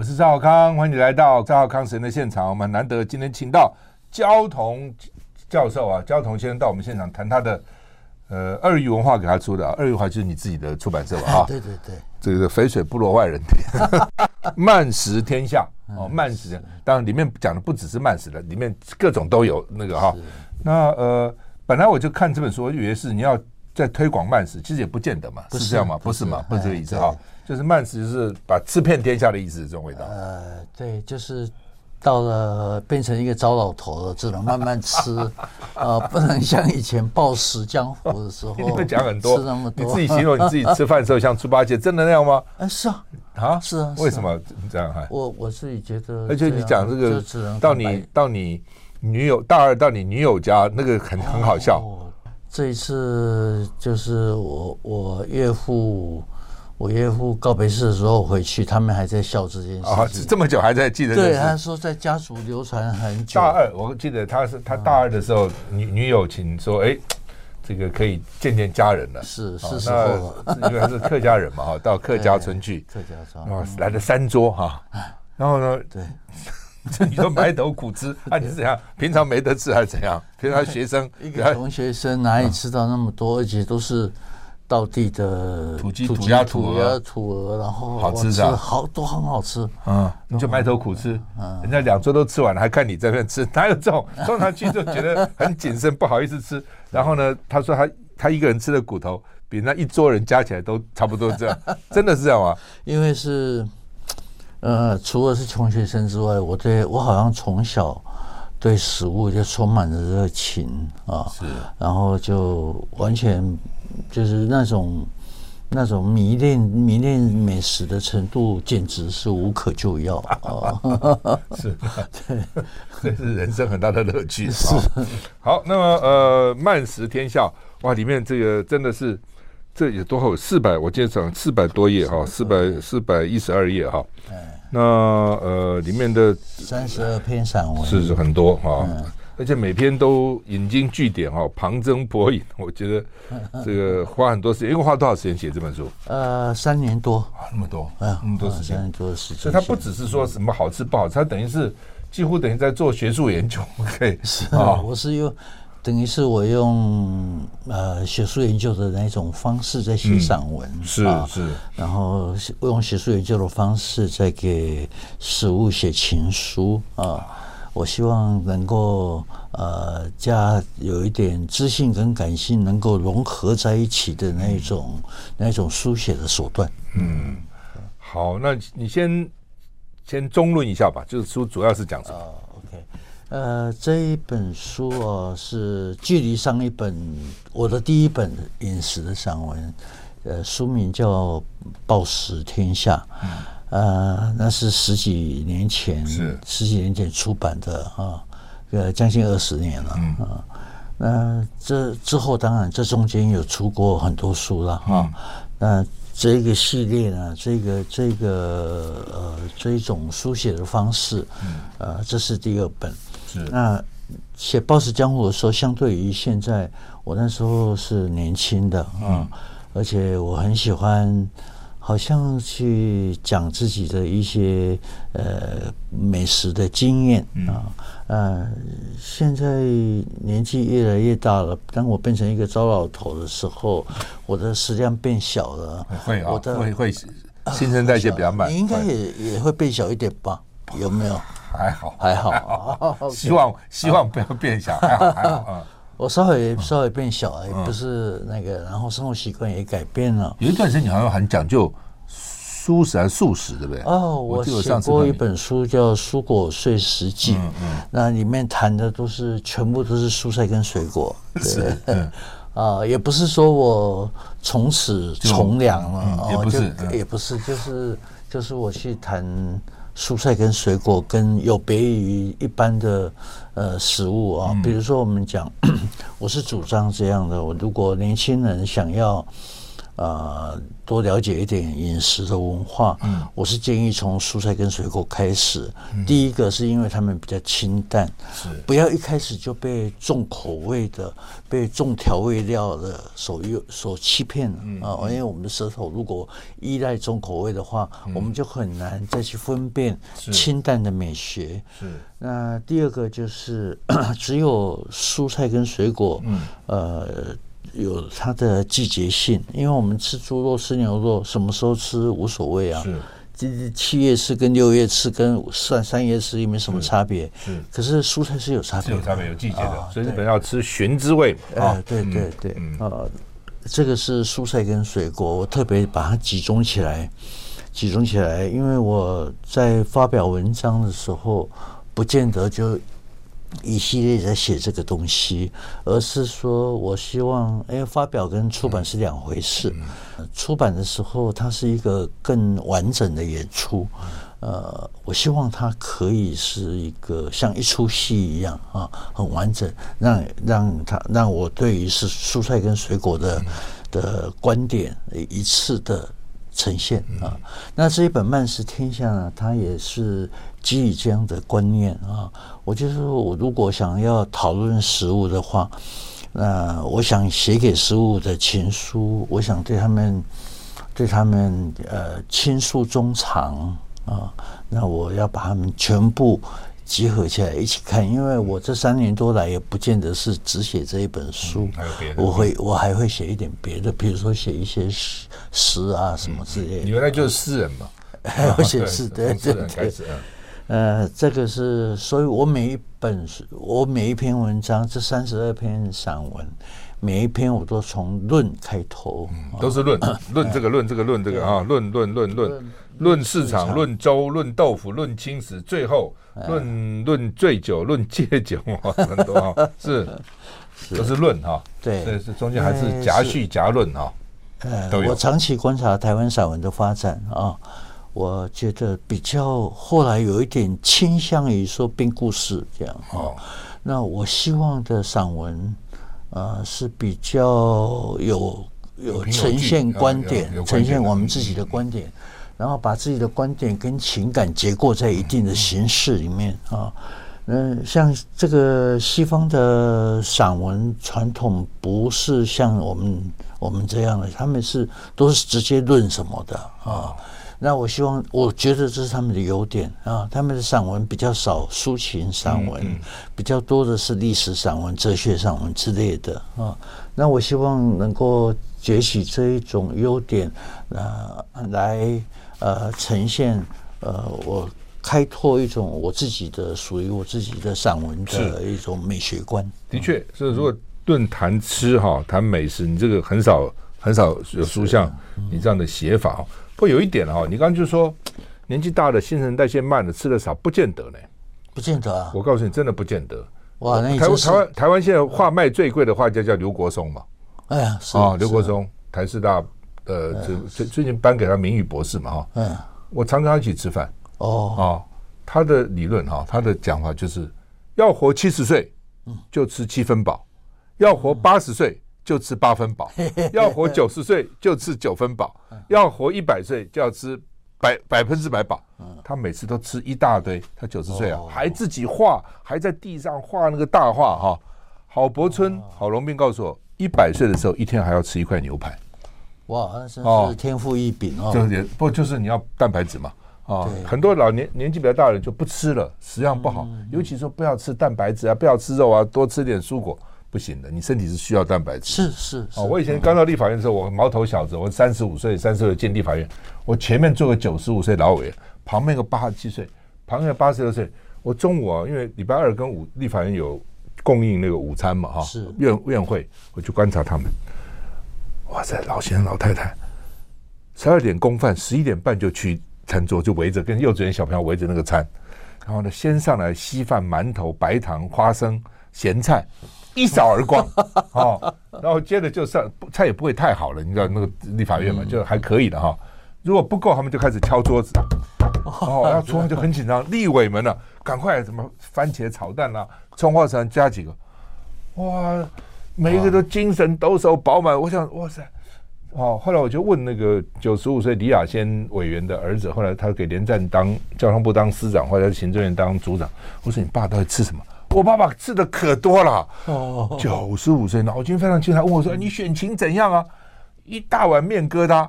我是赵浩康，欢迎你来到赵浩康时间的现场。我们难得今天请到焦桐教授啊，焦桐先生到我们现场谈他的呃二鱼文化给他出的，啊二鱼文化就是你自己的出版社吧？啊，对对对，这个肥水不落外人田，慢食天下哦，慢食，当然里面讲的不只是慢食的，里面各种都有那个哈。那呃，本来我就看这本书，我以为是你要在推广慢食，其实也不见得嘛，是这样吗？不是嘛？不是这个意思哈。就是慢食，就是把吃遍天下的意思，这种味道。呃，对，就是到了变成一个糟老头了，只能慢慢吃，呃，不能像以前暴食江湖的时候。你会讲很多，吃那么多。你自己形容你自己吃饭的时候像猪八戒，真的那样吗？哎，是啊，啊，是啊。为什么这样？还我我自己觉得，而且你讲这个，到你到你女友大二到你女友家，那个很很好笑。这一次就是我我岳父。我岳父告别式的时候回去，他们还在笑这件事。啊，这么久还在记得。对，他说在家族流传很久。大二，我记得他是他大二的时候，女女友请说，哎，这个可以见见家人了。是是时候了，因为他是客家人嘛，哈，到客家村去。客家村。哇，来了三桌哈，然后呢？对。你说埋头苦吃，啊，你是怎样？平常没得吃还是怎样？平常学生 一个穷学生哪里吃到那么多，而且都是。道地的土鸡、土鸭、土鹅、土鹅，然后好吃是吧？好都很好吃。嗯，你就埋头苦吃，嗯人家两桌都吃完了，还看你在那边吃，哪有这种？通常去就觉得很谨慎，不好意思吃。然后呢，他说他他一个人吃的骨头比那一桌人加起来都差不多这样，真的是这样吗？因为是呃，除了是穷学生之外，我对我好像从小对食物就充满了热情啊，是，然后就完全。就是那种那种迷恋迷恋美食的程度，简直是无可救药啊！是，对，这是人生很大的乐趣。是，好，那么呃，慢食天下哇，里面这个真的是这有多厚？四百，我记得讲四百多页哈，四百四百一十二页哈。那呃，里面的三十二篇散文是是很多哈。而且每篇都引经据典哈，旁征博引，我觉得这个花很多时间。一共花多少时间写这本书？呃，三年多，那么多，哎呀，那么多时间，三年多的时间。所以他不只是说什么好吃不好吃，他等于是几乎等于在做学术研究。OK，是啊，我是用等于是我用呃学术研究的那种方式在写散文，是是，然后用学术研究的方式在给食物写情书啊。我希望能够呃加有一点知性跟感性能够融合在一起的那一种、嗯、那一种书写的手段。嗯，好，那你先先中论一下吧，就是书主要是讲什么？哦，OK，呃，这一本书哦是距离上一本我的第一本饮食的散文，呃，书名叫《暴食天下》。嗯呃，那是十几年前，是十几年前出版的啊，呃，将近二十年了啊。那这之后，当然这中间有出过很多书了哈。那这个系列呢，这个这个呃这一种书写的方式，呃，这是第二本。是那写《暴食江湖》的时候，相对于现在，我那时候是年轻的啊，而且我很喜欢。好像去讲自己的一些呃美食的经验啊，呃，现在年纪越来越大了，当我变成一个糟老头的时候，我的食量变小了，会啊，会会新陈代谢比较慢，你 应该也也会变小一点吧？有没有？还好，还好，希望希望不要变小，还好还好啊。我稍微稍微变小，也不是那个，然后生活习惯也改变了。有一段时间你好像很讲究蔬食还是素食，对不对？哦，我写过一本书叫《蔬果碎食记》，嗯嗯，那里面谈的都是全部都是蔬菜跟水果。对，啊，也不是说我从此从良了，也不是，也不是，就是就是我去谈。蔬菜跟水果跟有别于一般的呃食物啊，比如说我们讲，我是主张这样的：我如果年轻人想要呃，多了解一点饮食的文化。嗯，我是建议从蔬菜跟水果开始。嗯、第一个是因为他们比较清淡，是不要一开始就被重口味的、被重调味料的所诱所欺骗了、嗯、啊！因为我们的舌头如果依赖重口味的话，嗯、我们就很难再去分辨清淡的美学。是。是那第二个就是 只有蔬菜跟水果，嗯，呃。有它的季节性，因为我们吃猪肉、吃牛肉，什么时候吃无所谓啊。是，这七月吃跟六月吃跟三三月吃也没什么差别。是，可是蔬菜是有差别，有差别，有季节的，所以日本要吃寻滋味。啊，对对对，呃，这个是蔬菜跟水果，我特别把它集中起来，集中起来，因为我在发表文章的时候，不见得就。一系列在写这个东西，而是说我希望，哎，发表跟出版是两回事。出版的时候，它是一个更完整的演出。呃，我希望它可以是一个像一出戏一样啊，很完整，让让它让我对于是蔬菜跟水果的的观点一次的呈现啊。那这一本《慢食天下》呢，它也是。基于这样的观念啊，我就是说我如果想要讨论食物的话，那我想写给食物的情书，我想对他们，对他们呃倾诉衷肠啊，那我要把他们全部集合起来一起看，因为我这三年多来也不见得是只写这一本书，嗯、还有别的，我会我还会写一点别的，比如说写一些诗诗啊什么之类的。你原来就是诗人嘛，还 会写诗，对 对对。呃，这个是，所以我每一本书，我每一篇文章，这三十二篇散文，每一篇我都从论开头，嗯、都是论，论这个论这个论这个啊，论论论论论市场，论粥，论豆腐，论青史，最后论论醉酒，论戒酒 啊，很多啊，是都是论哈，对，这是中间还是夹叙夹论哈，呃，我长期观察台湾散文的发展啊。我觉得比较后来有一点倾向于说编故事这样哈，那我希望的散文，呃是比较有有呈现观点，呈现我们自己的观点，然后把自己的观点跟情感结构在一定的形式里面啊。嗯，像这个西方的散文传统不是像我们我们这样的，他们是都是直接论什么的啊。那我希望，我觉得这是他们的优点啊。他们的散文比较少抒情散文，嗯嗯、比较多的是历史散文、哲学散文之类的啊。那我希望能够崛起这一种优点，呃，来呃呈现呃我开拓一种我自己的属于我自己的散文的一种美学观。的确，所以如果论谈吃哈，谈美食，你这个很少很少有书像你这样的写法哈。会有一点哈，你刚刚就说年纪大了，新陈代谢慢了，吃的少，不见得呢，不见得啊。我告诉你，真的不见得。哇，那台湾台湾台湾现在画卖最贵的画家叫刘国松嘛？哎呀，是啊，刘国松，台师大呃，最最近颁给他名誉博士嘛哈。嗯，我常跟他一起吃饭。哦，啊，他的理论哈，他的讲法就是要活七十岁，就吃七分饱；要活八十岁。就吃八分饱，要活九十岁就吃九分饱，要活一百岁就要吃百百分之百饱。他每次都吃一大堆，他九十岁啊，还自己画，还在地上画那个大画哈。郝柏村、郝龙斌告诉我，一百岁的时候一天还要吃一块牛排。哇，那真是天赋异禀哦。就也不就是你要蛋白质嘛啊，很多老年年纪比较大的人就不吃了，食量不好，尤其说不要吃蛋白质啊，不要吃肉啊，多吃点蔬果。不行的，你身体是需要蛋白质。是是哦，我以前刚到立法院的时候，我毛头小子，我三十五岁，三十岁进立法院，我前面坐个九十五岁老委，旁边个八十七岁，旁边个八十六岁。我中午啊，因为礼拜二跟五立法院有供应那个午餐嘛，哈，是院院会，我去观察他们。哇塞，老先生老太太，十二点供饭，十一点半就去餐桌，就围着跟幼稚园小朋友围着那个餐，然后呢，先上来稀饭、馒头、白糖、花生、咸菜。一扫而光，哦，然后接着就上菜也不会太好了，你知道那个立法院嘛，就还可以的哈。如果不够，他们就开始敲桌子，哦，然后厨房就很紧张。立委们呢，赶快什么番茄炒蛋啊，葱花肠加几个，哇，每一个都精神抖擞饱满。我想，哇塞，哦，后来我就问那个九十五岁李亚仙委员的儿子，后来他给连战当交通部当司长，或者行政院当组长。我说你爸到底吃什么？我爸爸吃的可多了。哦，九十五岁脑筋非常清，他问我说：“你选情怎样啊？”一大碗面疙瘩，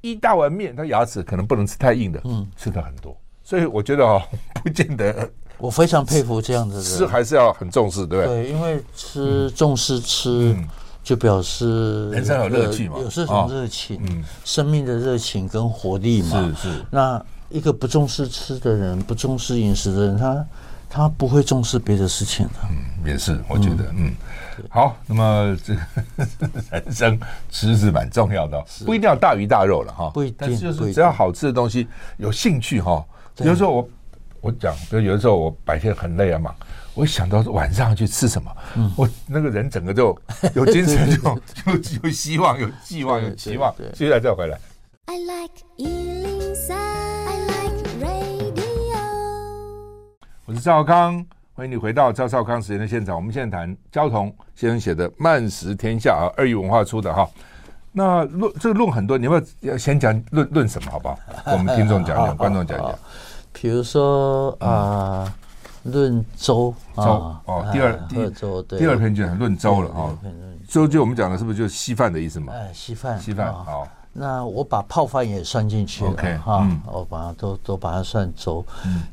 一大碗面，他牙齿可能不能吃太硬的，嗯，吃的很多。所以我觉得哦，不见得。我非常佩服这样的人，吃还是要很重视，对不对？对，因为吃重视吃，就表示人生有乐趣嘛，有这种热情，嗯，生命的热情跟活力嘛。是是。那一个不重视吃的人，不重视饮食的人，他他不会重视别的事情的。嗯，也是，我觉得，嗯，好。那么这个 人生吃是蛮重要的，不一定要大鱼大肉了哈，不一定，就是只要好吃的东西，有兴趣哈。比如说我。我讲，比如有的时候我白天很累啊嘛，我想到晚上去吃什么，嗯、我那个人整个就 有精神就，就有有希望，有寄望，有期望。接下来再回来。I like 103, I like 我是赵少康，欢迎你回到赵少康时间的现场。我们现在谈焦桐先生写的《慢食天下》啊，二语文化出的哈。那论这个论很多，你要不要先讲论论什么好不好？我们听众讲讲，观众讲讲。比如说啊，论粥粥哦，第二第二第二篇就论粥了啊。粥就我们讲的是不是就是稀饭的意思嘛？哎，稀饭稀饭好。那我把泡饭也算进去了哈，我把它都都把它算粥。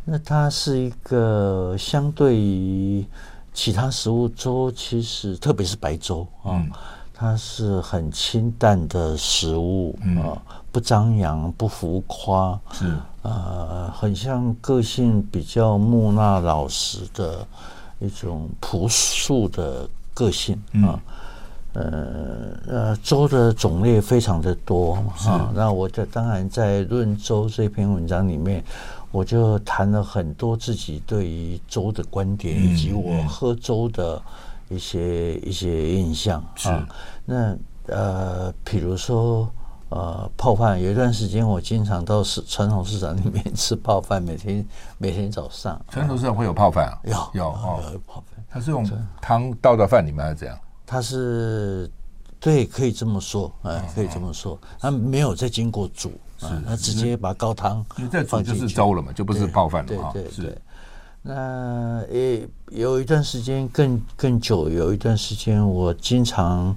那它是一个相对于其他食物，粥其实特别是白粥啊，它是很清淡的食物啊。不张扬，不浮夸，是呃，很像个性比较木讷老实的一种朴素的个性啊。呃呃，粥的种类非常的多啊。那我在当然在论粥这篇文章里面，我就谈了很多自己对于粥的观点，以及我喝粥的一些一些印象啊。那呃，比如说。呃，泡饭有一段时间，我经常到市传统市场里面吃泡饭，每天每天早上。传统市场会有泡饭啊？有有哦，有泡饭。它是用汤倒到饭里面还是怎样？它是对，可以这么说，哎，可以这么说。它没有再经过煮，啊它直接把高汤放进去就是粥了嘛，就不是泡饭了嘛。对对对。那也有一段时间更更久，有一段时间我经常。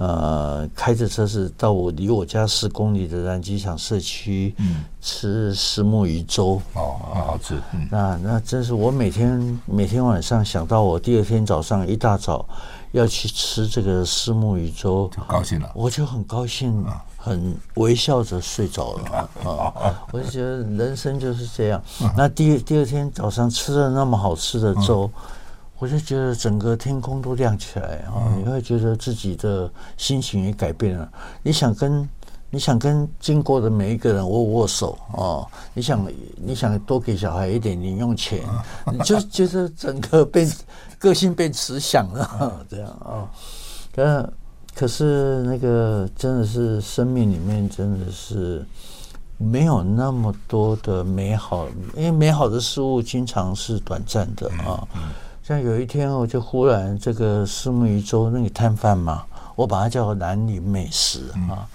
呃，开着车是到我离我家十公里的南机场社区，嗯，吃石目鱼粥哦，很好吃。嗯，那那真是我每天每天晚上想到我第二天早上一大早要去吃这个石目鱼粥，就高兴了，我就很高兴，很微笑着睡着了啊！我就觉得人生就是这样。那第第二天早上吃了那么好吃的粥。我就觉得整个天空都亮起来啊！你会觉得自己的心情也改变了。你想跟你想跟经过的每一个人握握手啊！你想你想多给小孩一点零用钱，你就觉得整个被个性被慈祥了，这样啊！可可是那个真的是生命里面真的是没有那么多的美好，因为美好的事物经常是短暂的啊。像有一天，我就忽然这个思慕鱼粥那个摊贩嘛，我把它叫南宁美食啊，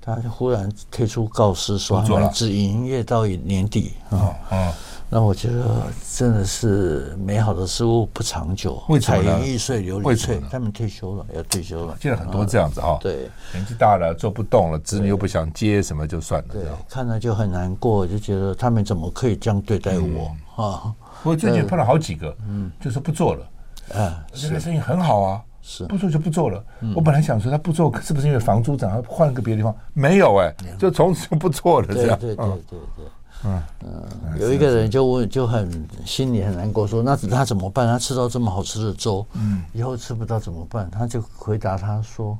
他就忽然推出告示说，只营业到年底啊。嗯，那我觉得真的是美好的事物不长久，彩云易碎琉璃脆。他们退休了，要退休了。现在很多这样子哈，对，年纪大了做不动了，子女又不想接什么，就算了。对，看了就很难过，就觉得他们怎么可以这样对待我啊？我最近碰到好几个，嗯，就是不做了，啊，这个生意很好啊，是不做就不做了。我本来想说他不做是不是因为房租涨，换个别的地方？没有哎，就从此就不做了，这样。对对对对对，嗯嗯，有一个人就问，就很心里很难过，说那他怎么办？他吃到这么好吃的粥，嗯，以后吃不到怎么办？他就回答他说：“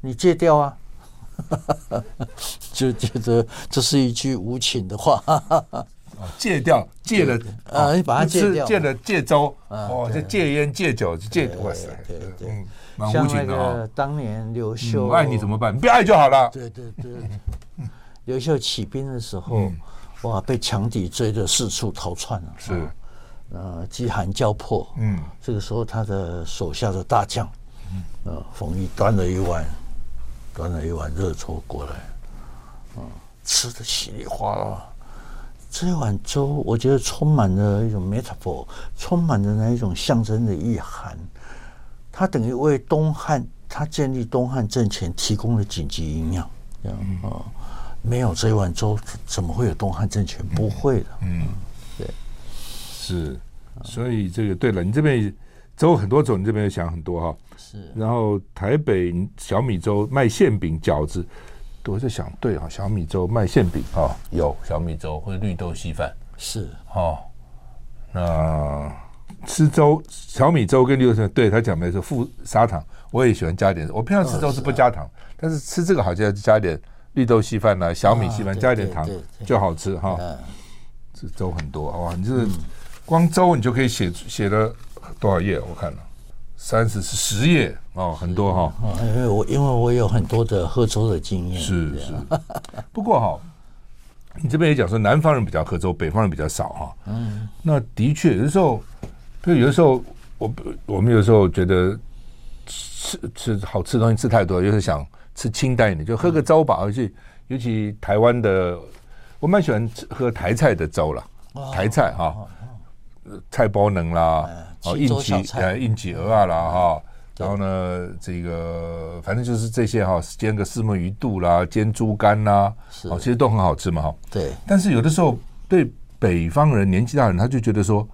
你戒掉啊。”就觉得这是一句无情的话。戒掉，戒了啊！你把它戒掉，戒了戒粥哦，就戒烟戒酒，戒哇塞，对对，嗯，蛮无情的哦。当年刘秀爱你怎么办？你不要爱就好了。对对对，刘秀起兵的时候，哇，被强敌追得四处逃窜了，是，呃，饥寒交迫，嗯，这个时候他的手下的大将，呃，冯翊端了一碗端了一碗热粥过来，嗯，吃的稀里哗啦。这碗粥，我觉得充满了一种 metaphor，充满着那一种象征的意涵。它等于为东汉他建立东汉政权提供了紧急营养。这样啊、嗯，没有这一碗粥，怎么会有东汉政权？不会的。嗯，对，是。所以这个对了，你这边粥很多种，你这边想很多哈。是。然后台北小米粥卖馅饼饺子。我在想，对啊，小米粥卖馅饼啊，有小米粥或者绿豆稀饭是哦。那吃粥，小米粥跟绿豆稀饭，对他讲没错，附砂糖，我也喜欢加点。我平常吃粥是不加糖，哦啊、但是吃这个好像要加点绿豆稀饭啊，小米稀饭加一点糖就好吃哈。这粥很多哇，你这光粥你就可以写写了多少页？我看了。三十是十页哦，很多哈。因为我因为我有很多的喝粥的经验。是是。不过哈，你这边也讲说南方人比较喝粥，北方人比较少哈。嗯。那的确，有的时候，就有的时候，我我们有时候觉得吃吃好吃的东西吃太多，有时候想吃清淡一点，就喝个粥吧。而且尤其台湾的，我蛮喜欢吃喝台菜的粥了。台菜哈，菜包能啦。哦，应急呃，应急鹅啊啦哈，然后呢，这个反正就是这些哈，煎个四目鱼肚啦，煎猪肝啦，哦，其实都很好吃嘛哈。对。但是有的时候对北方人年纪大人，他就觉得说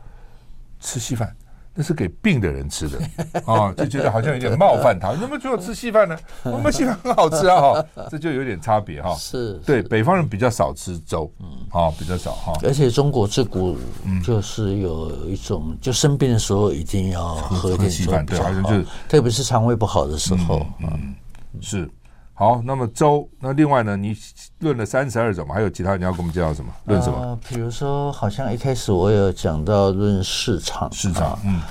吃稀饭。那是给病的人吃的啊，就觉得好像有点冒犯他。你怎么觉得吃稀饭呢？我们稀饭很好吃啊，哈，这就有点差别哈。是，对，北方人比较少吃粥，嗯，啊，比较少哈。而且中国自古就是有一种，就生病的时候一定要喝点稀饭，对，好像就是，特别是肠胃不好的时候，嗯，是。好，那么周，那另外呢？你论了三十二种嘛，还有其他你要跟我们介绍什么？论什么？呃，比如说，好像一开始我有讲到论市场，市场，嗯，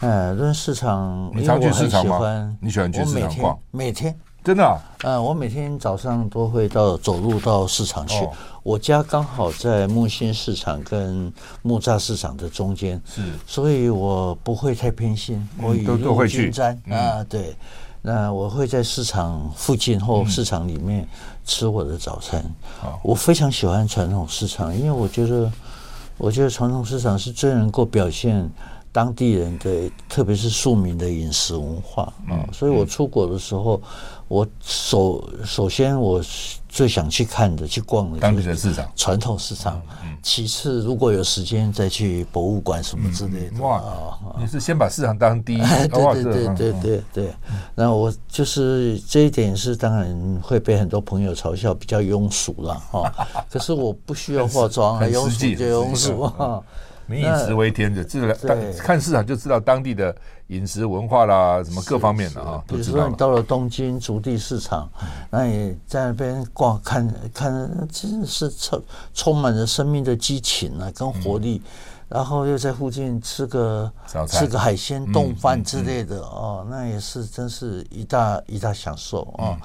哎，论市场，你常去市场吗？你喜欢去市场逛？每天，真的？嗯，我每天早上都会到走路到市场去。我家刚好在木心市场跟木栅市场的中间，是，所以我不会太偏心，我雨露均沾啊，对。那我会在市场附近或市场里面吃我的早餐。我非常喜欢传统市场，因为我觉得，我觉得传统市场是最能够表现当地人的，特别是庶民的饮食文化啊。所以我出国的时候。我首首先，我最想去看的、去逛的，当地的市场，传统市场。其次，如果有时间，再去博物馆什么之类的。哇，你是先把市场当第一？对对对对对对。然后我就是这一点是当然会被很多朋友嘲笑，比较庸俗了哈。可是我不需要化妆，很庸俗就庸俗。民以食为天的，自然看市场就知道当地的饮食文化啦，什么各方面的啊，都知道。比如说你到了东京筑地市场，那你在那边逛看看，真是充充满着生命的激情啊，跟活力。然后又在附近吃个吃个海鲜冻饭之类的哦，那也是真是一大一大享受啊。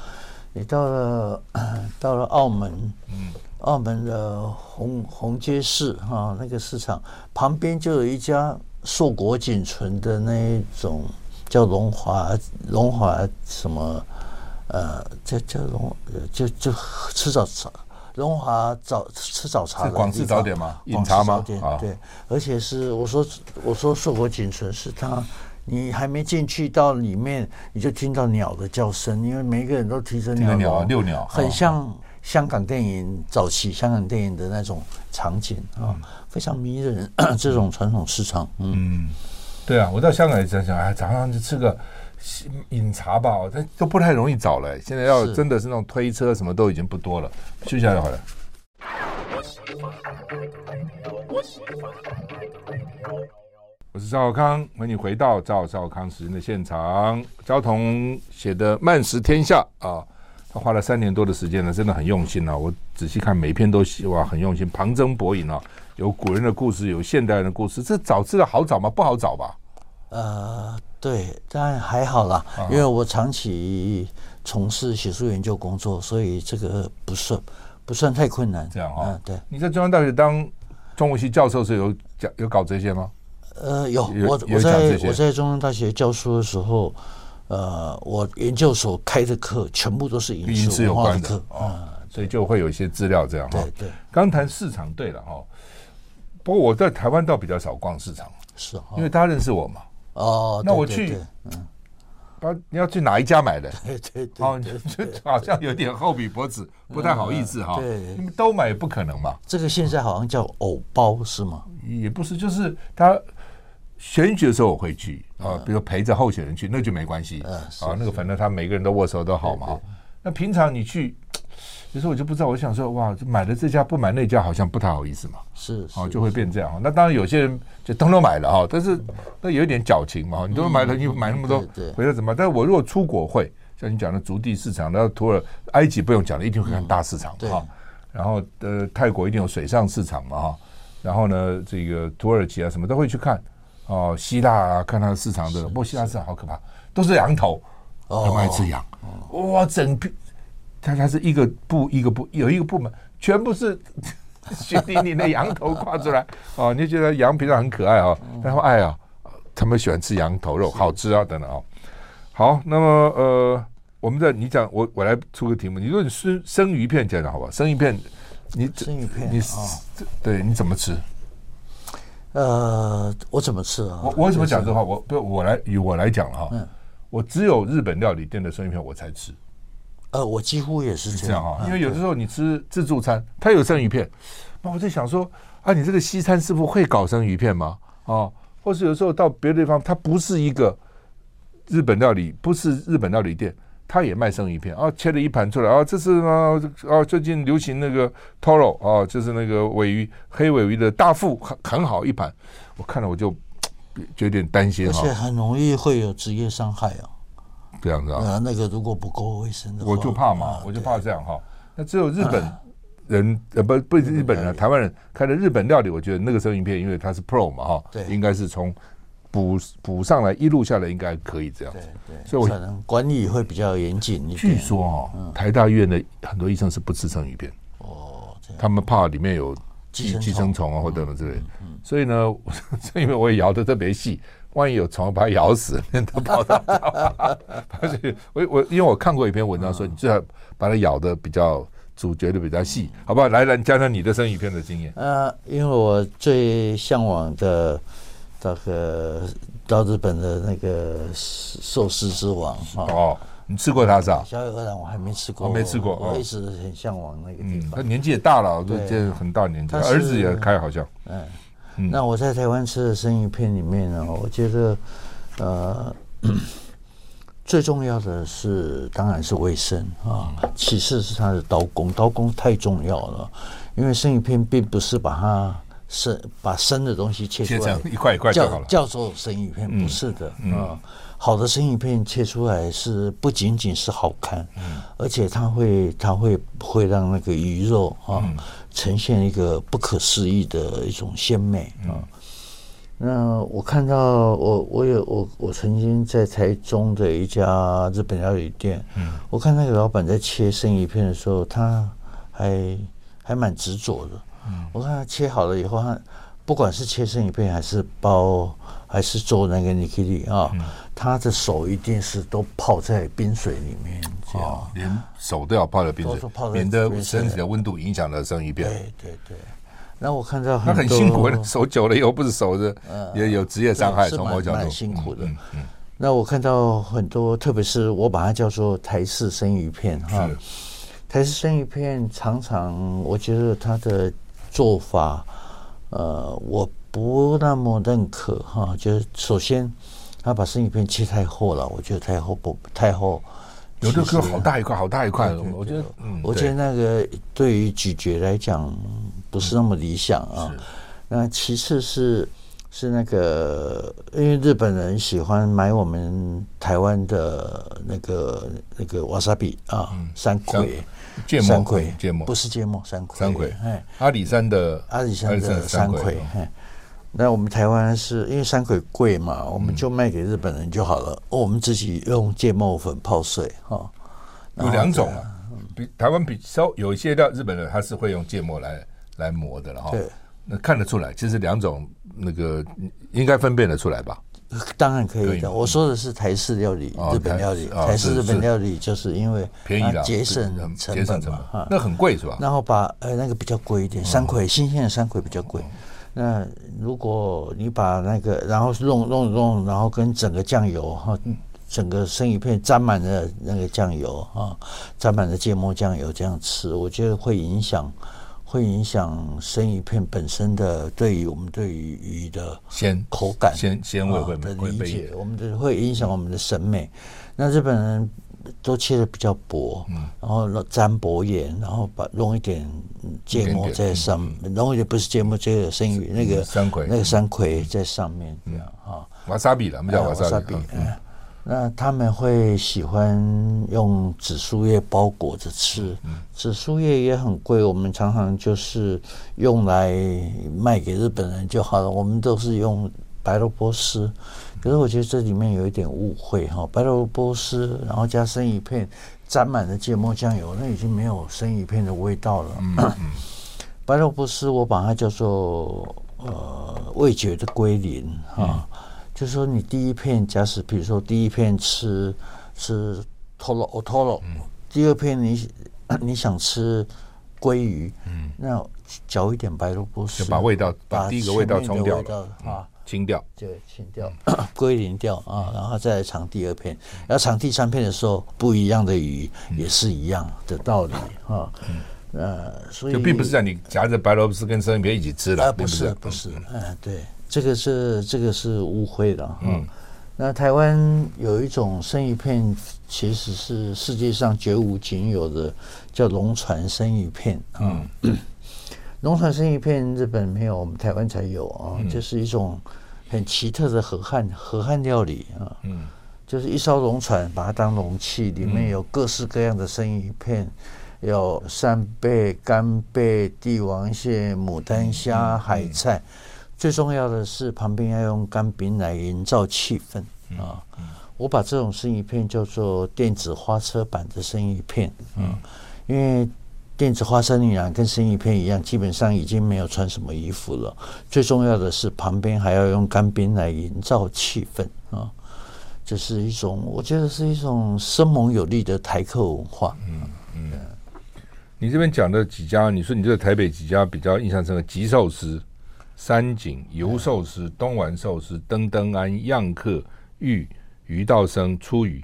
你到了 到了澳门，嗯。澳门的红红街市哈，那个市场旁边就有一家硕果仅存的那一种叫龙华龙华什么呃，叫叫龙就就吃早茶，龙华早吃早茶的。广式早点吗？饮茶吗？对，而且是我说我说硕果仅存是它，你还没进去到里面，你就听到鸟的叫声，因为每个人都提着鸟鸟遛鸟，很像。香港电影早期香港电影的那种场景啊，非常迷人。这种传统市场，嗯，对啊，我到香港也在想，哎，早上就吃个饮茶吧，这都不太容易找了。现在要真的是那种推车，什么都已经不多了。休息一下就好了。我是赵少康，欢迎你回到赵少康时间的现场。焦桐写的《漫食天下》啊。他花了三年多的时间呢，真的很用心啊！我仔细看每一篇都哇，很用心，旁征博引啊，有古人的故事，有现代人的故事。这找资料好找吗？不好找吧？呃，对，当然还好啦，啊、因为我长期从事学术研究工作，所以这个不算不算太困难。这样啊、哦，对。你在中央大学当中文系教授时有讲有搞这些吗？呃，有，我我在我在中央大学教书的时候。呃，我研究所开的课全部都是饮食文化的课啊，所以就会有一些资料这样哈。对对，刚谈市场对了哈，不过我在台湾倒比较少逛市场，是因为大家认识我嘛。哦，那我去，嗯，把你要去哪一家买的？对对对，哦，就 好像有点厚比脖子，不太好意思哈。对，你们都买不可能嘛。这个现在好像叫偶包是吗？也不是，就是他。选举的时候我会去啊，比如陪着候选人去，那就没关系啊。那个反正他每个人都握手都好嘛。那平常你去，有时候我就不知道，我想说哇，买了这家不买那家，好像不太好意思嘛。是，哦，就会变这样。那当然有些人就通通买了哈，但是那有一点矫情嘛。你都买了，你买那么多，回来怎么？但是我如果出国会，像你讲的足地市场，然后土耳埃及不用讲了，一定会看大市场哈。然后呃，泰国一定有水上市场嘛哈。然后呢，这个土耳其啊什么都会去看。哦，希腊啊，看它的市场的，不过希腊市场好可怕，都是羊头，他们爱吃羊，哇，整片，它它是一个部一个部，有一个部门全部是血淋淋的羊头挂出来，哦，你就觉得羊平常很可爱啊，然后哎呀，他们喜欢吃羊头肉，好吃啊，等等啊。好，那么呃，我们在你讲，我我来出个题目，你说你生生鱼片讲讲好吧？生鱼片，你生鱼片，你对，你怎么吃？呃，我怎么吃啊？我我怎么讲这话？我不，我来以我来讲了哈。嗯，我只有日本料理店的生鱼片我才吃。呃，我几乎也是这样啊，因为有的时候你吃自助餐，它有生鱼片，那我在想说啊，你这个西餐师傅会搞生鱼片吗？啊，或是有时候到别的地方，它不是一个日本料理，不是日本料理店。他也卖生鱼片啊，切了一盘出来啊，这是啊啊，最近流行那个 Toro 啊，就是那个尾鱼黑尾鱼的大腹，很很好一盘，我看了我就就 有点担心，而且很容易会有职业伤害啊，这样子啊，那个如果不够卫生的话，我就怕嘛，我就怕这样哈。那只有日本人 呃不不是日本人，台湾人开的日本料理，我觉得那个生鱼片，因为它是 Pro 嘛哈，对，应该是从。补补上来，一路下来应该可以这样子。对对，所以我可能管理会比较严谨一点。据说哦，台大医院的很多医生是不吃生鱼片。哦，他们怕里面有寄寄生虫啊，或等等之类。所以呢，因为我也摇的特别细，万一有虫把它咬死，免得跑到。而且我我因为我看过一篇文章说，你最好把它咬的比较主角的比较细，好不好？来来，加上你的生鱼片的经验。呃，因为我最向往的。那个到日本的那个寿司之王哦，你吃过他是吧？小野和尚我还没吃过，我没吃过，我一直很向往那个地方。他年纪也大了，都这很大年纪，儿子也开好像。嗯，那我在台湾吃的生鱼片里面呢，我觉得呃最重要的是当然是卫生啊，其次是它的刀工，刀工太重要了，因为生鱼片并不是把它。是把生的东西切出来，一块一块就好了。叫做生鱼片，不是的啊。好的生鱼片切出来是不仅仅是好看，而且它会它会会让那个鱼肉啊呈现一个不可思议的一种鲜美啊。那我看到我我有我我曾经在台中的一家日本料理店，嗯。我看那个老板在切生鱼片的时候，他还还蛮执着的。嗯。我看他切好了以后，他不管是切生鱼片还是包，还是做那个尼基利啊，他的手一定是都泡在冰水里面，这样连手都要泡在冰水，免得身体的温度影响了生鱼片。对对对。那我看到他很辛苦，手久了以后不是手的，也有职业伤害，从某角度蛮辛苦的。那我看到很多，特别是我把它叫做台式生鱼片哈，台式生鱼片常常我觉得它的。做法，呃，我不那么认可哈。就是首先，他把生鱼片切太厚了，我觉得太厚不太厚。有的颗好大一块，好大一块。我觉得，我觉得那个对于咀嚼来讲不是那么理想啊。那其次是是那个，因为日本人喜欢买我们台湾的那个那个瓦萨比啊，山葵。芥末，山葵，芥末不是芥末，山葵。山葵，阿里山的阿里山的山葵。那我们台湾是因为山葵贵嘛，我们就卖给日本人就好了。我们自己用芥末粉泡碎哈。有两种啊，比台湾比稍有一些料，日本人他是会用芥末来来磨的了哈。对，那看得出来，其实两种那个应该分辨得出来吧？当然可以的。我说的是台式料理，日本料理，台式日本料理就是因为便宜了，节省成本嘛。那很贵是吧？然后把呃那个比较贵一点，山葵新鲜的山葵比较贵。那如果你把那个然后弄弄弄，然后跟整个酱油哈，整个生鱼片沾满了那个酱油啊，沾满了芥末酱油这样吃，我觉得会影响。会影响生鱼片本身的对于我们对于鱼的鲜口感鲜鲜味会的理解，我们的会影响我们的审美。那日本人都切的比较薄，然后沾薄盐，然后把弄一点芥末在上面，弄一点不是芥末，这个生鱼那个山葵，那个山葵在上面这样啊，瓦萨比了，我们叫瓦萨比。那他们会喜欢用紫苏叶包裹着吃，紫苏叶也很贵，我们常常就是用来卖给日本人就好了。我们都是用白萝卜丝，可是我觉得这里面有一点误会哈，白萝卜丝然后加生鱼片，沾满了芥末酱油，那已经没有生鱼片的味道了。白萝卜丝我把它叫做呃味觉的归零哈。就是说，你第一片，假使比如说第一片吃吃托罗哦托罗，第二片你 你想吃鲑鱼，嗯，那嚼一点白萝卜丝，就把味道把第一个味道冲掉啊，清掉，就，清掉，归零掉啊，然后再来尝第二片，要尝第三片的时候，不一样的鱼也是一样的道理啊，呃，所以就并不是让你夹着白萝卜丝跟生鱼片一起吃了，不是不是，嗯，对。这个是这个是误会的哈。嗯、那台湾有一种生鱼片，其实是世界上绝无仅有的，叫龙船生鱼片啊。嗯、龙船生鱼片日本没有，我们台湾才有啊。这、嗯、是一种很奇特的河汉河汉料理啊。嗯、就是一艘龙船，把它当容器，里面有各式各样的生鱼片，有扇贝、干贝、帝王蟹、牡丹虾、嗯、海菜。最重要的是，旁边要用干饼来营造气氛啊！我把这种生鱼片叫做电子花车版的生鱼片啊，因为电子花生女郎跟生鱼片一样，基本上已经没有穿什么衣服了。最重要的是，旁边还要用干冰来营造气氛啊！这是一种，我觉得是一种生猛有力的台客文化。嗯嗯，你这边讲的几家，你说你这个台北几家比较印象深刻，吉寿司。三井、游寿司、东丸寿司、登登安、样客、玉、鱼道生、出羽。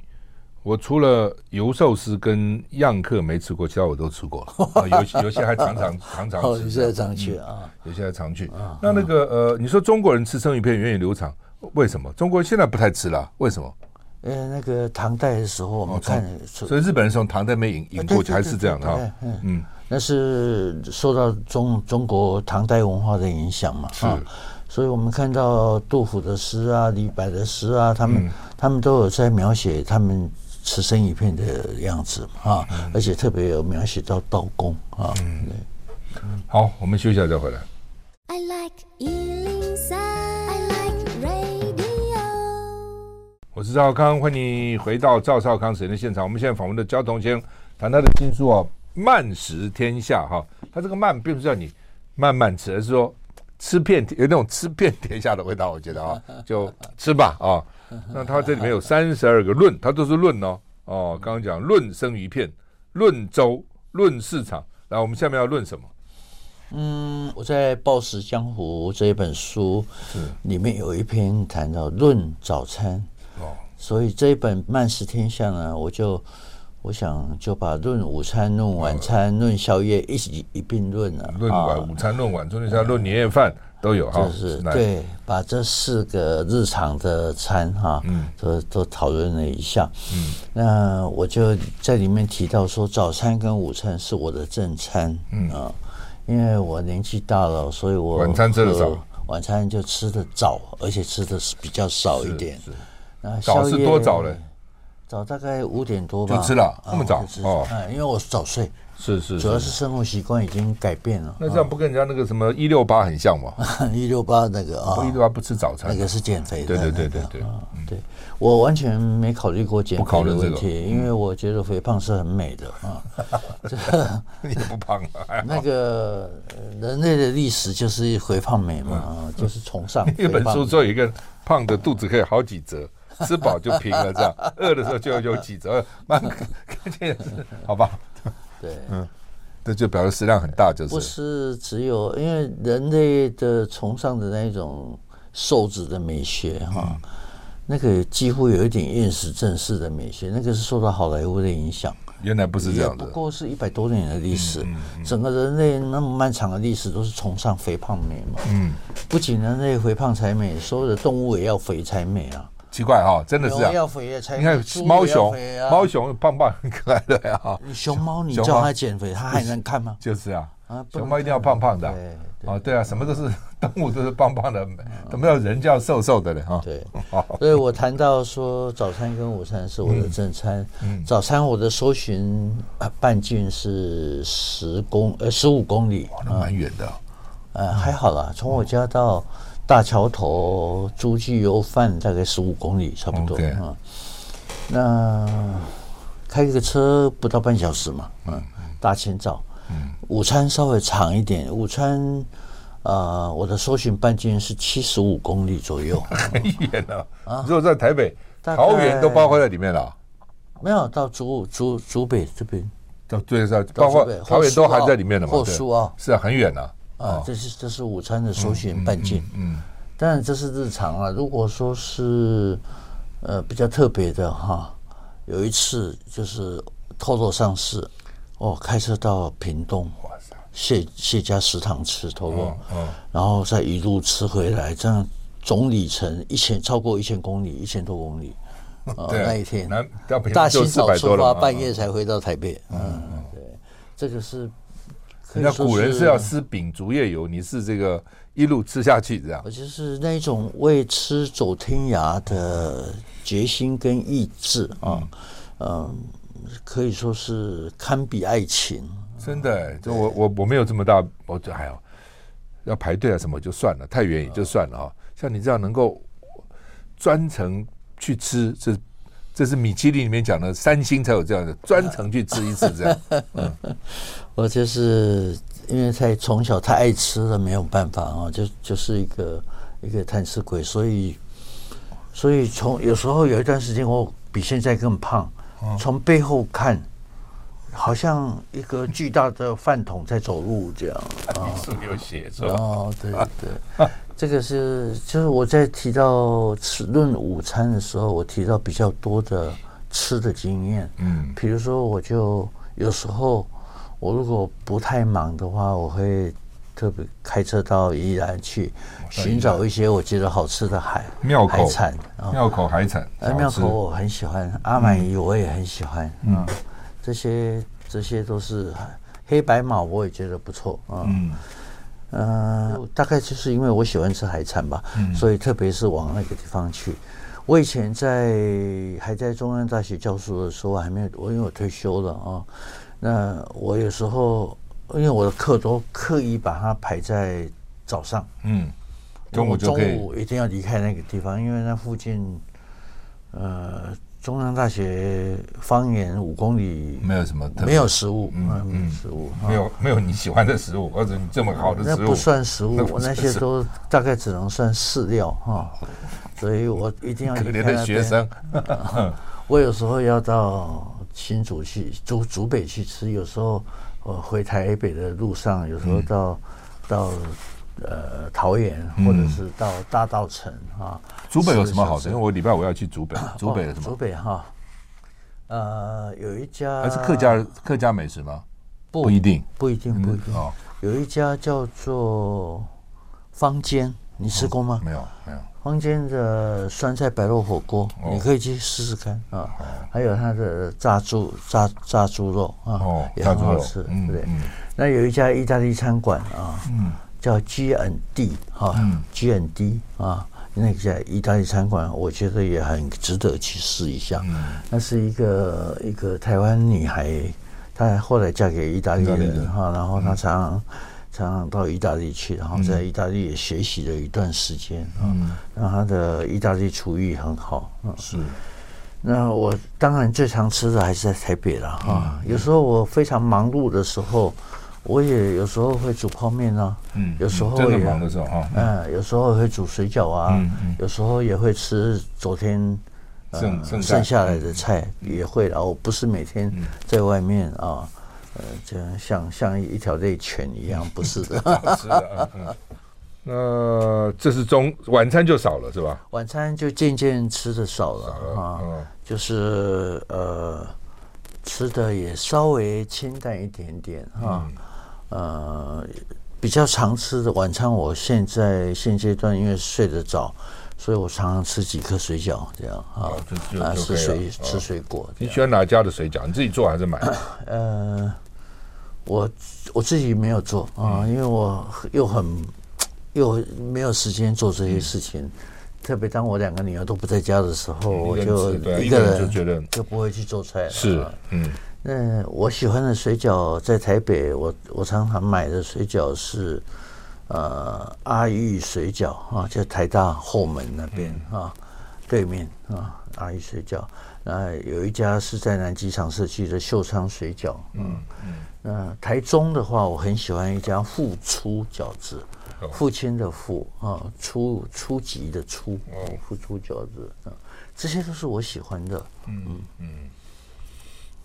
我除了油寿司跟样客没吃过，其他我都吃过了。有有些还常常常常吃，有些还常去啊，有些还常去。那那个呃，你说中国人吃生鱼片源远流长，为什么？中国人现在不太吃了，为什么？呃，那个唐代的时候我们看，所以日本人从唐代没引引过去，还是这样的哈。嗯。那是受到中中国唐代文化的影响嘛？是，所以我们看到杜甫的诗啊、李白的诗啊，他们、嗯、他们都有在描写他们吃生鱼片的样子啊，嗯、而且特别有描写到刀工啊。嗯，对好，我们休息一下再回来。I like 我是赵康，欢迎你回到赵少康时间的现场。我们现在访问的焦同先生谈他的新书啊。慢食天下哈，他这个慢并不是叫你慢慢吃，而是说吃遍有那种吃遍天下的味道。我觉得啊，就吃吧啊。那它这里面有三十二个论，它都是论哦哦。刚刚讲论生鱼片，论粥，论市场。来，我们下面要论什么？嗯，我在《暴食江湖》这一本书里面有一篇谈到论早餐哦，所以这一本慢食天下呢，我就。我想就把论午餐、论晚餐、论宵夜一起一并论了。论晚午餐、论晚中宵、论年夜饭都有哈。就是对，把这四个日常的餐哈，都都讨论了一下。嗯，那我就在里面提到说，早餐跟午餐是我的正餐。嗯啊，因为我年纪大了，所以我晚餐吃的少，晚餐就吃的早，而且吃的是比较少一点。是。那早是多早呢？早大概五点多吧，就吃了那么早哦。因为我是早睡，是是，主要是生活习惯已经改变了。那这样不跟人家那个什么一六八很像吗？一六八那个啊，一六八不吃早餐，那个是减肥的。对对对对对。对，我完全没考虑过减肥的问题，这个、因为我觉得肥胖是很美的啊。这 你不胖了？那个人类的历史就是肥胖美嘛，嗯、就是崇尚。一本书说一个胖的肚子可以好几折，吃饱就平了，这样 饿的时候就有几折，蛮看见好吧？对，嗯。这就表示食量很大，就是不是只有因为人类的崇尚的那种瘦子的美学哈，嗯、那个几乎有一点厌食症式的美学，那个是受到好莱坞的影响。原来不是这样的，不过是一百多年的历史，嗯嗯嗯、整个人类那么漫长的历史都是崇尚肥胖美嘛。嗯，不仅人类肥胖才美，所有的动物也要肥才美啊。奇怪哈，真的是啊！你看猫熊，猫熊胖胖很 可爱的呀。你熊猫，你叫它减肥，它还能看吗？就是啊，熊猫一定要胖胖的。哦，对啊，什么都是 动物都是胖胖的，都没有人叫瘦瘦的嘞哈。对，所以我谈到说早餐跟午餐是我的正餐。早餐我的搜寻半径是十公呃十五公里，那蛮远的。呃，还好啦，从我家到。大桥头猪鸡油饭大概十五公里差不多啊。那开一个车不到半小时嘛，嗯，大清早，嗯，午餐稍微长一点，午餐啊、呃，我的搜寻半径是七十五公里左右，很远了啊。如果在台北、桃园都包括在里面了，没有到竹竹竹北这边，到对是包括桃园都还在里面的嘛？后苏啊，是啊，很远啊。啊，这是这是午餐的首选半径，嗯，当然这是日常啊。如果说是呃比较特别的哈，有一次就是透露上市，哦，开车到屏东，谢谢家食堂吃透露，嗯，然后再一路吃回来，这样总里程一千超过一千公里，一千多公里，啊，那一天。大清早出发，半夜才回到台北，嗯，对，这个是。那古人是要吃饼竹叶油，你是这个一路吃下去这样。我就是那种为吃走天涯的决心跟意志啊，嗯，可以说是堪比爱情。真的，就我我我没有这么大，我就还好，要排队啊什么就算了，太远也就算了啊。像你这样能够专程去吃，这这是米其林里面讲的三星才有这样的，专程去吃一次这样。嗯。我就是因为太从小太爱吃了，没有办法啊，就就是一个一个贪吃鬼，所以所以从有时候有一段时间我比现在更胖，从背后看，好像一个巨大的饭桶在走路这样啊。是有写错哦，对对，这个是就是我在提到吃论午餐的时候，我提到比较多的吃的经验，嗯，比如说我就有时候。我如果不太忙的话，我会特别开车到宜兰去寻找一些我觉得好吃的海庙口海产。庙口海产，哎，庙口我很喜欢，阿满姨我也很喜欢。嗯，这些这些都是黑白马，我也觉得不错。嗯嗯，大概就是因为我喜欢吃海产吧，所以特别是往那个地方去。我以前在还在中央大学教书的时候，还没有我因为我退休了啊。那我有时候，因为我的课都刻意把它排在早上，嗯，中午中午一定要离开那个地方，因为那附近，呃，中央大学方圆五公里没有什么，没有食物，嗯嗯，食物没有没有你喜欢的食物，或者你这么好的食物，那不算食物，我那些都大概只能算饲料哈，所以我一定要。可怜的学生，我有时候要到。新竹去，竹竹北去吃，有时候我回台北的路上，有时候到、嗯、到呃桃园，或者是到大道城啊。竹北有什么好吃？因为我礼拜五要去竹北，竹北有什么？竹北哈，呃，有一家还是客家客家美食吗？不，一定，不一定，不一定。哦，有一家叫做坊间，你吃过吗？没有，没有。坊间的酸菜白肉火锅，你可以去试试看啊。还有它的炸猪炸炸猪肉啊，也很好吃，对不对？那有一家意大利餐馆啊，叫 G N D 哈，G N D 啊，那家意大利餐馆，我觉得也很值得去试一下。那是一个一个台湾女孩，她后来嫁给意大利人哈，然后她常常常常到意大利去，然后在意大利也学习了一段时间啊。嗯，然后他的意大利厨艺很好啊。是。那我当然最常吃的还是在台北了哈。有时候我非常忙碌的时候，我也有时候会煮泡面啊。嗯。有时候也忙的时候哈。嗯，有时候会煮水饺啊。有时候也会吃昨天剩剩下来的菜，也会。然后不是每天在外面啊，呃，这样像像一条类犬一样，不是的。是的。那这是中晚餐就少了是吧？晚餐就渐渐吃的少了啊，就是呃吃的也稍微清淡一点点哈，呃比较常吃的晚餐，我现在现阶段因为睡得早，所以我常常吃几颗水饺这样啊，啊吃水吃水果。你喜欢哪家的水饺？你自己做还是买？呃，我我自己没有做啊，因为我又很。又没有时间做这些事情，嗯、特别当我两个女儿都不在家的时候，我就一个人就觉得就不会去做菜了。是，嗯，那我喜欢的水饺在台北，我我常常买的水饺是呃阿玉水饺啊，就台大后门那边啊对面啊阿玉水饺。那有一家是在南机场社区的秀昌水饺，嗯嗯。那台中的话，我很喜欢一家富初饺子。父亲的父啊，初初级的初，付出饺子啊，这些都是我喜欢的。嗯嗯，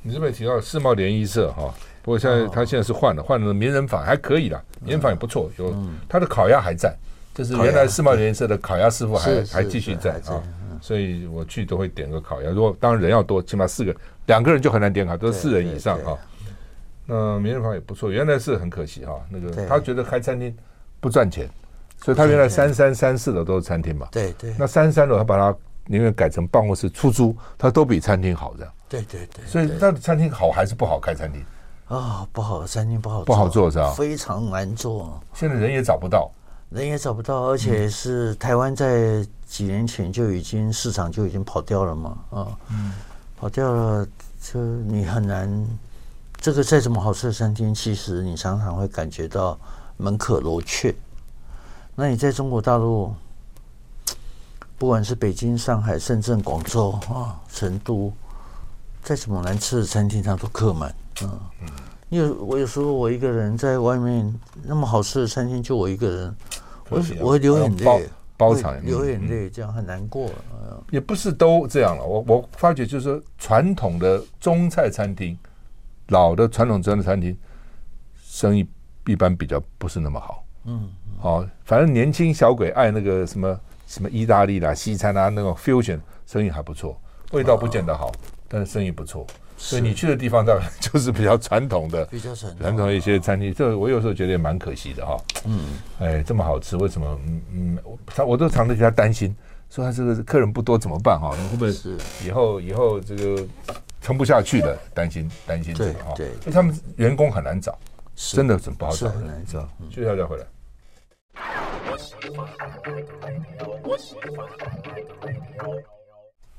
你这边提到世贸联谊社哈，不过现在他现在是换了，换了名人坊还可以啦，名人坊也不错，有他的烤鸭还在，就是原来世贸联谊社的烤鸭师傅还还继续在啊，所以我去都会点个烤鸭。如果当然人要多，起码四个，两个人就很难点烤，都是四人以上哈。那名人坊也不错，原来是很可惜哈，那个他觉得开餐厅。不赚钱，所以他原来三三三四楼都是餐厅嘛。对对。那三三楼他把它宁愿改成办公室出租，它都比餐厅好这样。对对对。所以他的餐厅好还是不好开餐厅？啊，不好，餐厅不好，不好做是吧？非常难做。现在人也找不到，人也找不到，而且是台湾在几年前就已经市场就已经跑掉了嘛啊，嗯，跑掉了，就你很难。这个再怎么好吃的餐厅，其实你常常会感觉到。门可罗雀，那你在中国大陆，不管是北京、上海、深圳、广州啊、成都，再怎么难吃的餐厅，它都客满。嗯，你有我有时候我一个人在外面，那么好吃的餐厅就我一个人，我我会流眼泪，包场流眼泪，这样很难过。也不是都这样了，我我发觉就是说，传统的中菜餐厅，老的传统中餐厅，生意。一般比较不是那么好，嗯，好，反正年轻小鬼爱那个什么什么意大利啦、西餐啊，那种 fusion 生意还不错，味道不见得好，但是生意不错。所以你去的地方，大概就是比较传统的、比较传统的一些餐厅。这我有时候觉得也蛮可惜的哈。嗯，哎，这么好吃，为什么？嗯嗯，他我都常常替他担心，说他这个客人不多怎么办哈？你会不会是以后以后这个撑不下去的？担心担心这个哈。对，因为他们员工很难找。真的很不好找，很难找。接下再回来。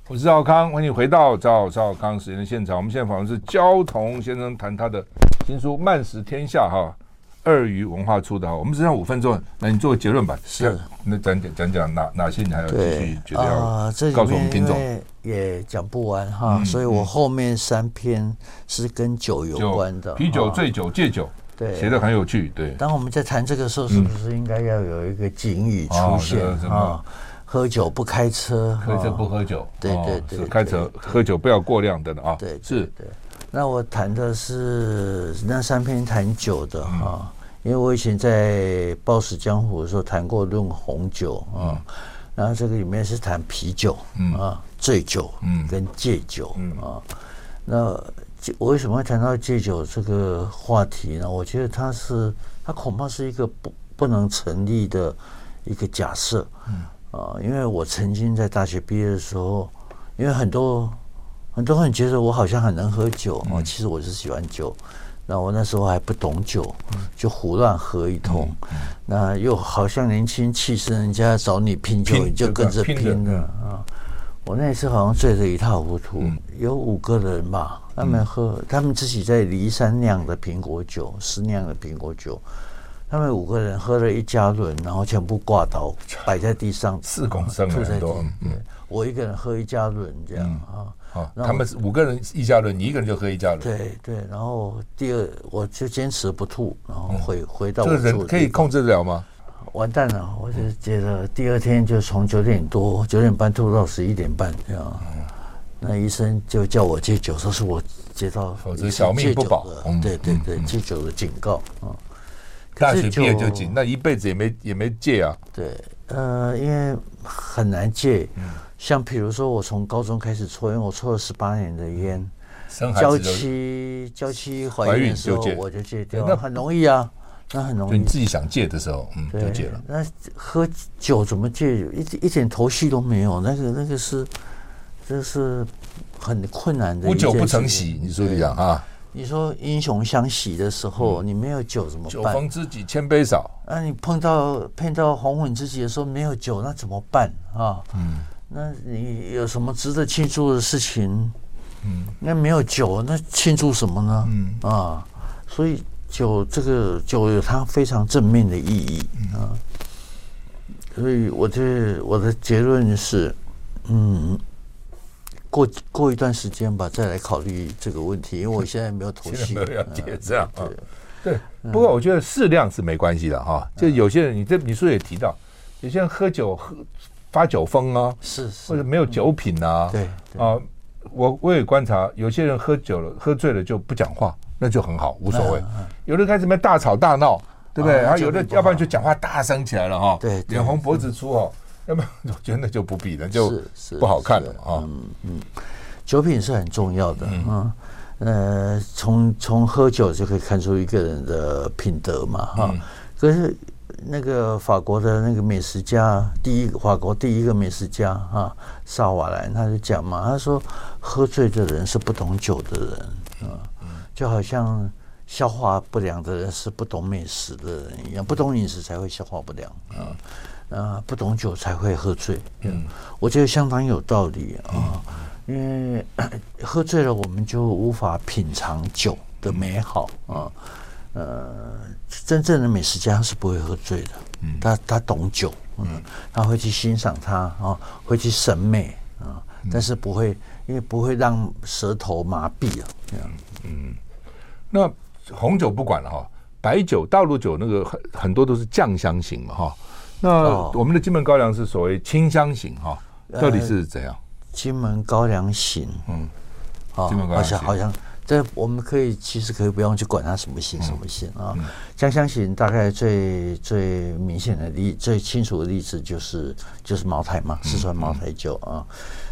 我是赵康，欢迎回到赵赵康时间的现场。我们现在访问是焦桐先生，谈他的新书《慢食天下》哈，二鱼文化出的哈。我们只剩五分钟，那你做个结论吧。是，那讲讲讲讲哪哪些你还要继续觉得要告诉我们听众。也讲不完哈，所以我后面三篇是跟酒有关的，啤酒、醉酒、戒酒。对，写的很有趣。对，当我们在谈这个时候，是不是应该要有一个警语出现啊？喝酒不开车，开车不喝酒。对对对，开车喝酒不要过量的啊。对，是。对，那我谈的是那三篇谈酒的哈，因为我以前在《暴食江湖》的时候谈过论红酒啊，然后这个里面是谈啤酒啊、醉酒嗯跟戒酒啊，那。我为什么会谈到戒酒这个话题呢？我觉得它是，它恐怕是一个不不能成立的一个假设。嗯啊，因为我曾经在大学毕业的时候，因为很多很多人觉得我好像很能喝酒啊，其实我是喜欢酒。那我那时候还不懂酒，就胡乱喝一通。那又好像年轻气盛，人家找你拼酒，你就跟着拼了啊。我那次好像醉得一塌糊涂，有五个人吧。他们喝，他们自己在骊山酿的苹果酒，私酿的苹果酒。他们五个人喝了一加仑，然后全部挂倒，摆在地上，四公升吐在地多。嗯，我一个人喝一加仑这样啊。嗯哦、他们是五个人一加仑，你一个人就喝一加仑。对对，然后第二我就坚持不吐，然后回、嗯、回到我。这个人可以控制得了吗？完蛋了，我就觉得第二天就从九点多九点半吐到十一点半这样。嗯、那医生就叫我戒酒，说是我接到否则小命不保。嗯、对对对，戒酒的警告啊。大学毕业就戒，那一辈子也没也没戒啊。对，呃，因为很难戒。嗯像比如说，我从高中开始抽烟，我抽了十八年的烟，娇妻娇妻怀孕的时候我就戒掉，那很容易啊，那很容易。你自己想戒的时候，嗯，就戒了。那喝酒怎么戒？一一点头绪都没有，那个那个是，这是很困难的。无酒不成席，你说的讲啊？你说英雄相惜的时候，你没有酒怎么办？酒逢知己千杯少。那你碰到碰到红粉知己的时候没有酒，那怎么办啊？嗯。那你有什么值得庆祝的事情？嗯，那没有酒，那庆祝什么呢？嗯啊，所以酒这个酒有它非常正面的意义啊。所以我的我的结论是，嗯，过过一段时间吧，再来考虑这个问题，因为我现在没有头绪。没有了解这样啊？对，不过我觉得适量是没关系的哈。就有些人，你这你书也提到，有些人喝酒喝。发酒疯啊，是是，或者没有酒品啊，对啊，我我也观察，有些人喝酒了，喝醉了就不讲话，那就很好，无所谓。有的开始没大吵大闹，对不对？然后有的要不然就讲话大声起来了哈，对，脸红脖子粗哦，要不然我觉得那就不必了，就不好看了啊。嗯嗯，酒品是很重要的啊，呃，从从喝酒就可以看出一个人的品德嘛哈，可是。那个法国的那个美食家，第一法国第一个美食家哈，萨瓦兰，他就讲嘛，他说喝醉的人是不懂酒的人啊，就好像消化不良的人是不懂美食的人一样，不懂饮食才会消化不良啊，啊，不懂酒才会喝醉。嗯，我觉得相当有道理啊，因为喝醉了，我们就无法品尝酒的美好啊。呃，真正的美食家是不会喝醉的，嗯，他他懂酒，嗯，他会去欣赏它啊，会去审美啊，但是不会，因为不会让舌头麻痹啊，这样，嗯，那红酒不管了哈，白酒、大陆酒那个很很多都是酱香型嘛哈，那我们的金门高粱是所谓清香型哈，到底是怎样？金门高粱型，嗯，金门高粱型。好像。这我们可以其实可以不用去管它什么型什么型啊，酱香型大概最最明显的例最清楚的例子就是就是茅台嘛，四川茅台酒啊，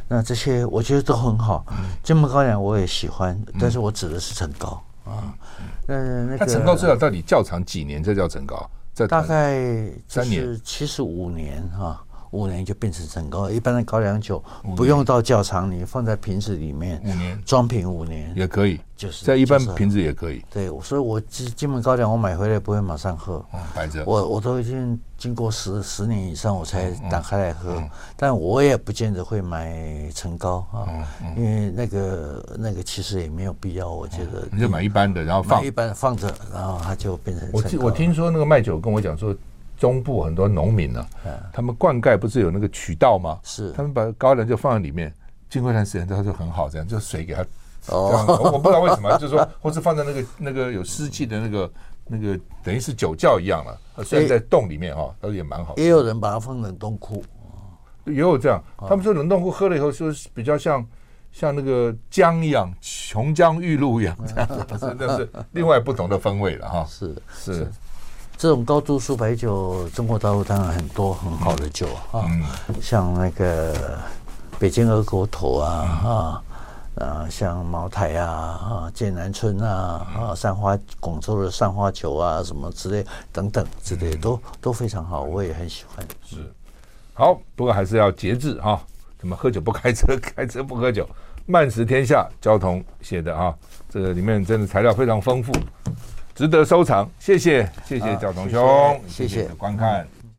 那这些我觉得都很好。金门高粱我也喜欢，但是我指的是陈高啊。嗯，那个成高最少到底较长几年？这叫成高？在大概三年，七十五年哈。五年就变成陈高，一般的高粱酒不用到窖藏，你放在瓶子里面，五年装瓶五年也可以，就是在一般瓶子也可以。对，所以我金金门高粱我买回来不会马上喝，摆着，我我都已经经过十十年以上我才打开来喝，但我也不见得会买陈高啊，因为那个那个其实也没有必要，我觉得你就买一般的，然后放一般放着，然后它就变成。我听我听说那个卖酒跟我讲说。中部很多农民呢，他们灌溉不是有那个渠道吗？是，他们把高粱就放在里面，经过一段时间，它就很好，这样就水给它，哦，我不知道为什么，就是说，或是放在那个那个有湿气的那个那个，等于是酒窖一样了。虽然在洞里面哈，倒也蛮好。也有人把它放冷冻库，也有这样。他们说冷冻库喝了以后，说比较像像那个姜一样，琼浆玉露一样，这样子，那是另外不同的风味了哈。是 是。这种高度数白酒，中国大陆当然很多很好的酒啊，像那个北京二锅头啊啊啊，像茅台啊啊，剑南春啊啊，三花广州的三花酒啊什么之类等等之类都都非常好，我也很喜欢。是，好，不过还是要节制哈，怎么喝酒不开车，开车不喝酒，慢食天下交通写的啊，这个里面真的材料非常丰富。值得收藏，谢谢谢谢赵同兄，谢谢，谢谢，谢谢观看。